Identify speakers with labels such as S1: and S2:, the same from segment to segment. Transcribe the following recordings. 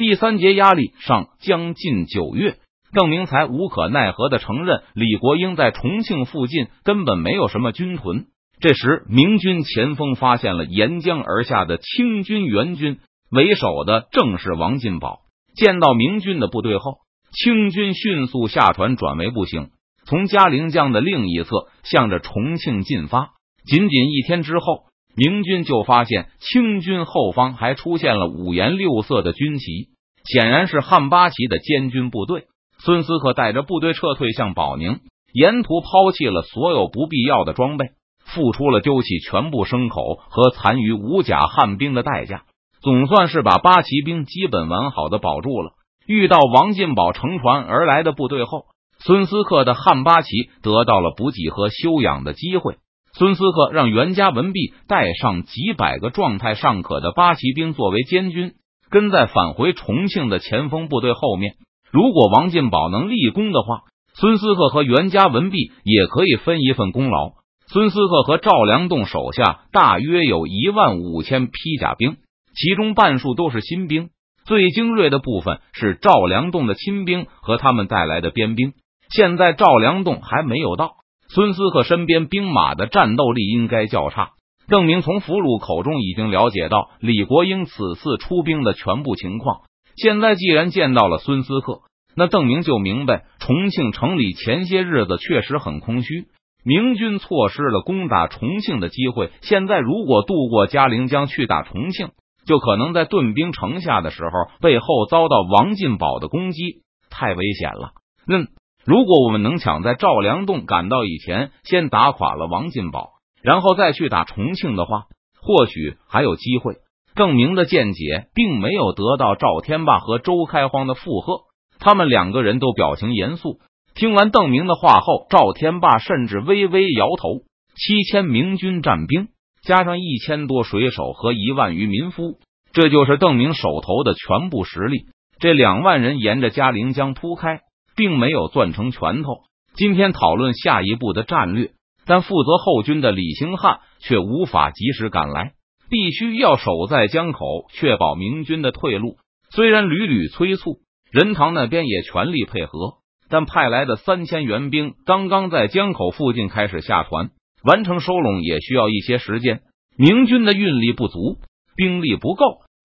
S1: 第三节压力上将近九月，邓明才无可奈何的承认，李国英在重庆附近根本没有什么军屯。这时，明军前锋发现了沿江而下的清军援军，为首的正是王进宝。见到明军的部队后，清军迅速下船转为步行，从嘉陵江的另一侧向着重庆进发。仅仅一天之后，明军就发现清军后方还出现了五颜六色的军旗，显然是汉八旗的监军部队。孙思克带着部队撤退向保宁，沿途抛弃了所有不必要的装备。付出了丢弃全部牲口和残余五甲汉兵的代价，总算是把八旗兵基本完好的保住了。遇到王进宝乘船而来的部队后，孙思克的汉八旗得到了补给和休养的机会。孙思克让袁家文弼带上几百个状态尚可的八旗兵作为监军，跟在返回重庆的前锋部队后面。如果王进宝能立功的话，孙思克和袁家文弼也可以分一份功劳。孙思克和赵良栋手下大约有一万五千披甲兵，其中半数都是新兵，最精锐的部分是赵良栋的亲兵和他们带来的边兵。现在赵良栋还没有到，孙思克身边兵马的战斗力应该较差。邓明从俘虏口中已经了解到李国英此次出兵的全部情况。现在既然见到了孙思克，那邓明就明白重庆城里前些日子确实很空虚。明军错失了攻打重庆的机会，现在如果渡过嘉陵江去打重庆，就可能在顿兵城下的时候背后遭到王进宝的攻击，太危险了。嗯，如果我们能抢在赵良栋赶到以前先打垮了王进宝，然后再去打重庆的话，或许还有机会。邓明的见解并没有得到赵天霸和周开荒的附和，他们两个人都表情严肃。听完邓明的话后，赵天霸甚至微微摇头。七千明军战兵加上一千多水手和一万余民夫，这就是邓明手头的全部实力。这两万人沿着嘉陵江铺开，并没有攥成拳头。今天讨论下一步的战略，但负责后军的李兴汉却无法及时赶来，必须要守在江口，确保明军的退路。虽然屡屡催促，任堂那边也全力配合。但派来的三千援兵刚刚在江口附近开始下船，完成收拢也需要一些时间。明军的运力不足，兵力不够。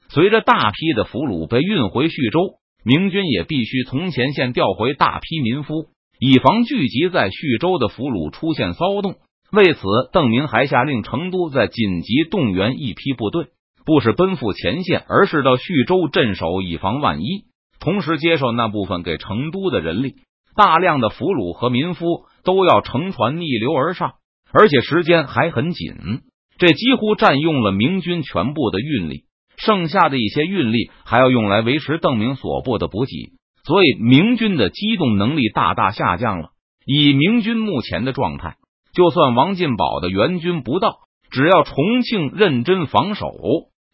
S1: 随着大批的俘虏被运回徐州，明军也必须从前线调回大批民夫，以防聚集在徐州的俘虏出现骚动。为此，邓明还下令成都在紧急动员一批部队，不是奔赴前线，而是到徐州镇守，以防万一。同时接受那部分给成都的人力。大量的俘虏和民夫都要乘船逆流而上，而且时间还很紧，这几乎占用了明军全部的运力，剩下的一些运力还要用来维持邓明所部的补给，所以明军的机动能力大大下降了。以明军目前的状态，就算王进宝的援军不到，只要重庆认真防守，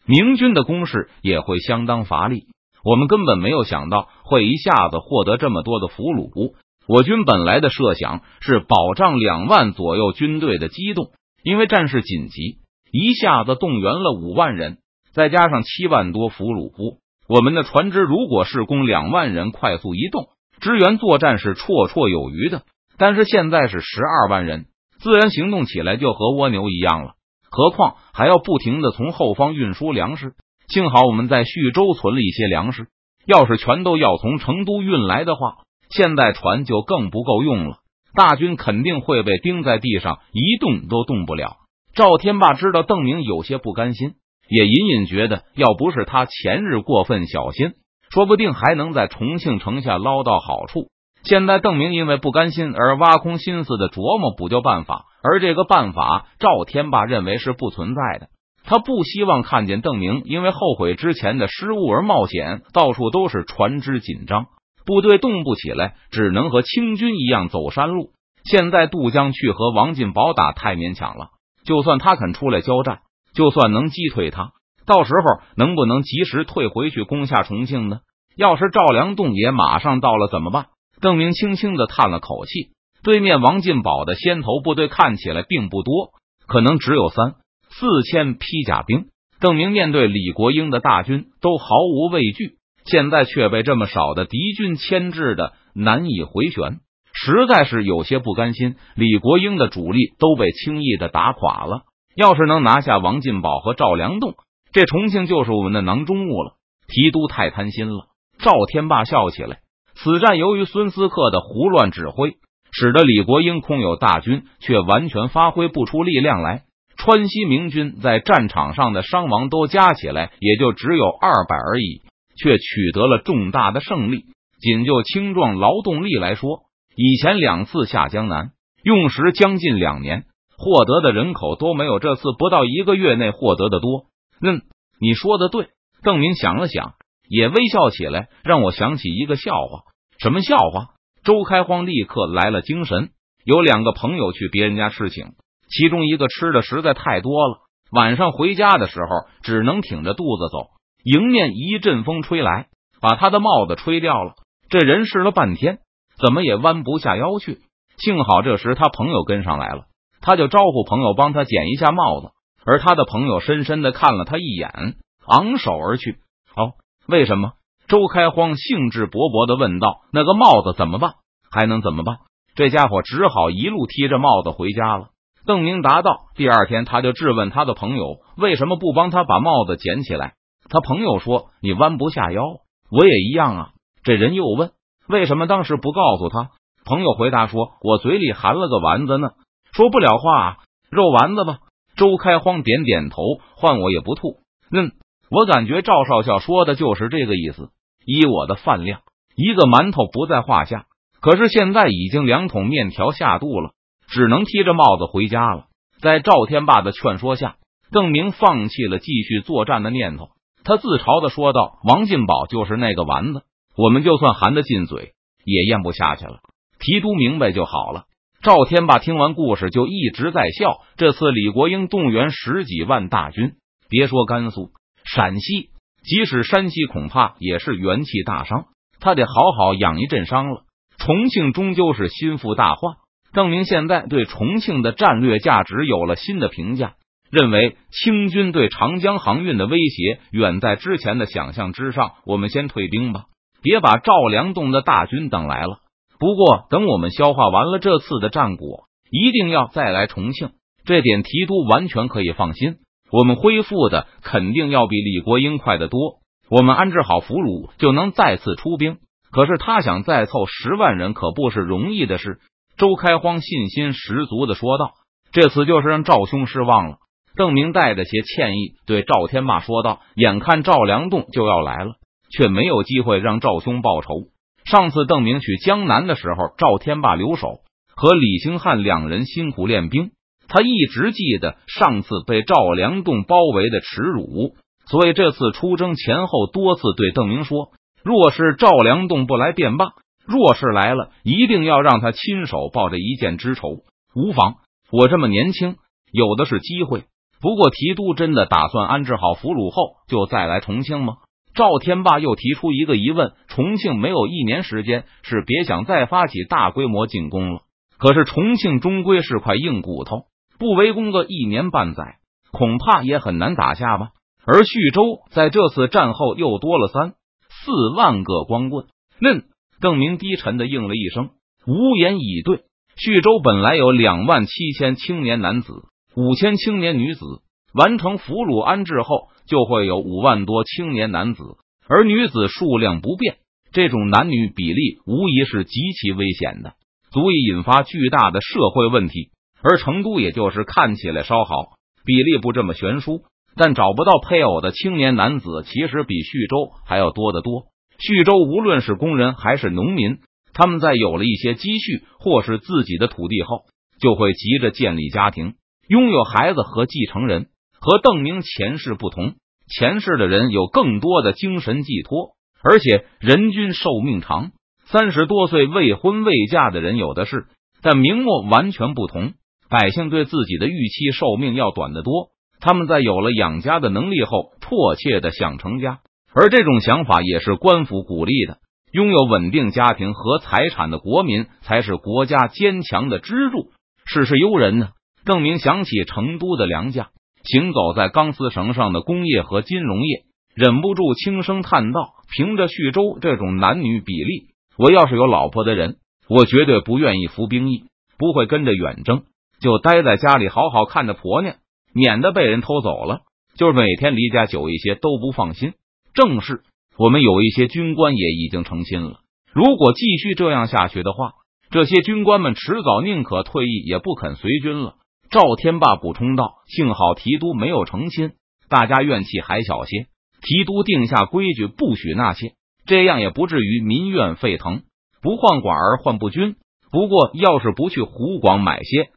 S1: 明军的攻势也会相当乏力。我们根本没有想到会一下子获得这么多的俘虏。我军本来的设想是保障两万左右军队的机动，因为战事紧急，一下子动员了五万人，再加上七万多俘虏，我们的船只如果是供两万人快速移动支援作战是绰绰有余的。但是现在是十二万人，自然行动起来就和蜗牛一样了。何况还要不停的从后方运输粮食。幸好我们在徐州存了一些粮食，要是全都要从成都运来的话，现在船就更不够用了。大军肯定会被钉在地上，一动都动不了。赵天霸知道邓明有些不甘心，也隐隐觉得，要不是他前日过分小心，说不定还能在重庆城下捞到好处。现在邓明因为不甘心而挖空心思的琢磨补救办法，而这个办法赵天霸认为是不存在的。他不希望看见邓明因为后悔之前的失误而冒险，到处都是船只紧张，部队动不起来，只能和清军一样走山路。现在渡江去和王进宝打太勉强了，就算他肯出来交战，就算能击退他，到时候能不能及时退回去攻下重庆呢？要是赵良栋也马上到了怎么办？邓明轻轻的叹了口气。对面王进宝的先头部队看起来并不多，可能只有三。四千披甲兵，邓明面对李国英的大军都毫无畏惧。现在却被这么少的敌军牵制的难以回旋，实在是有些不甘心。李国英的主力都被轻易的打垮了，要是能拿下王进宝和赵良栋，这重庆就是我们的囊中物了。提督太贪心了。赵天霸笑起来。此战由于孙思克的胡乱指挥，使得李国英空有大军，却完全发挥不出力量来。川西明军在战场上的伤亡都加起来也就只有二百而已。却取得了重大的胜利。仅就青壮劳动力来说，以前两次下江南用时将近两年，获得的人口都没有这次不到一个月内获得的多。嗯，你说的对。邓明想了想，也微笑起来，让我想起一个笑话。什么笑话？周开荒立刻来了精神。有两个朋友去别人家吃请，其中一个吃的实在太多了，晚上回家的时候只能挺着肚子走。迎面一阵风吹来，把他的帽子吹掉了。这人试了半天，怎么也弯不下腰去。幸好这时他朋友跟上来了，他就招呼朋友帮他捡一下帽子。而他的朋友深深的看了他一眼，昂首而去。哦，为什么？周开荒兴致勃勃的问道：“那个帽子怎么办？还能怎么办？”这家伙只好一路提着帽子回家了。邓明答道：“第二天，他就质问他的朋友，为什么不帮他把帽子捡起来？”他朋友说：“你弯不下腰，我也一样啊。”这人又问：“为什么当时不告诉他？”朋友回答说：“我嘴里含了个丸子呢，说不了话，肉丸子吧。”周开荒点点头，换我也不吐。嗯，我感觉赵少校说的就是这个意思。依我的饭量，一个馒头不在话下。可是现在已经两桶面条下肚了，只能提着帽子回家了。在赵天霸的劝说下，邓明放弃了继续作战的念头。他自嘲的说道：“王进宝就是那个丸子，我们就算含得进嘴，也咽不下去了。”提督明白就好了。赵天霸听完故事就一直在笑。这次李国英动员十几万大军，别说甘肃、陕西，即使山西，恐怕也是元气大伤。他得好好养一阵伤了。重庆终究是心腹大患，邓明现在对重庆的战略价值有了新的评价。认为清军对长江航运的威胁远在之前的想象之上。我们先退兵吧，别把赵良栋的大军等来了。不过等我们消化完了这次的战果，一定要再来重庆。这点提督完全可以放心。我们恢复的肯定要比李国英快得多。我们安置好俘虏，就能再次出兵。可是他想再凑十万人，可不是容易的事。周开荒信心十足的说道：“这次就是让赵兄失望了。”邓明带着些歉意对赵天霸说道：“眼看赵良栋就要来了，却没有机会让赵兄报仇。上次邓明去江南的时候，赵天霸留守，和李兴汉两人辛苦练兵。他一直记得上次被赵良栋包围的耻辱，所以这次出征前后多次对邓明说：若是赵良栋不来便罢，若是来了，一定要让他亲手报这一箭之仇。无妨，我这么年轻，有的是机会。”不过，提督真的打算安置好俘虏后就再来重庆吗？赵天霸又提出一个疑问：重庆没有一年时间，是别想再发起大规模进攻了。可是重庆终归是块硬骨头，不围攻个一年半载，恐怕也很难打下吧。而徐州在这次战后又多了三四万个光棍。嫩邓明低沉的应了一声，无言以对。徐州本来有两万七千青年男子。五千青年女子完成俘虏安置后，就会有五万多青年男子，而女子数量不变。这种男女比例无疑是极其危险的，足以引发巨大的社会问题。而成都也就是看起来稍好，比例不这么悬殊，但找不到配偶的青年男子其实比徐州还要多得多。徐州无论是工人还是农民，他们在有了一些积蓄或是自己的土地后，就会急着建立家庭。拥有孩子和继承人，和邓明前世不同。前世的人有更多的精神寄托，而且人均寿命长。三十多岁未婚未嫁的人有的是，但明末完全不同。百姓对自己的预期寿命要短得多。他们在有了养家的能力后，迫切的想成家，而这种想法也是官府鼓励的。拥有稳定家庭和财产的国民，才是国家坚强的支柱。世事悠人呢。邓明想起成都的粮价，行走在钢丝绳上的工业和金融业，忍不住轻声叹道：“凭着徐州这种男女比例，我要是有老婆的人，我绝对不愿意服兵役，不会跟着远征，就待在家里好好看着婆娘，免得被人偷走了。就是每天离家久一些都不放心。正是我们有一些军官也已经成亲了，如果继续这样下去的话，这些军官们迟早宁可退役也不肯随军了。赵天霸补充道：“幸好提督没有成亲，大家怨气还小些。提督定下规矩，不许纳妾，这样也不至于民怨沸腾。不换寡儿换不均。不过，要是不去湖广买些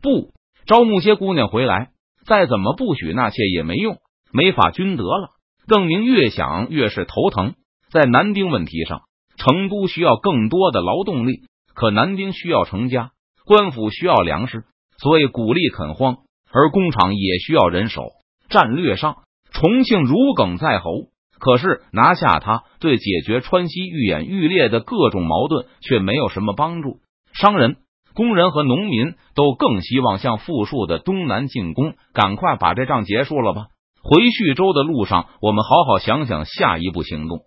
S1: 不招募些姑娘回来，再怎么不许纳妾也没用，没法均得了。”邓明越想越是头疼。在男丁问题上，成都需要更多的劳动力，可男丁需要成家，官府需要粮食。所以鼓励垦荒，而工厂也需要人手。战略上，重庆如鲠在喉，可是拿下它，对解决川西愈演愈烈的各种矛盾却没有什么帮助。商人、工人和农民都更希望向富庶的东南进攻，赶快把这仗结束了吧。回徐州的路上，我们好好想想下一步行动。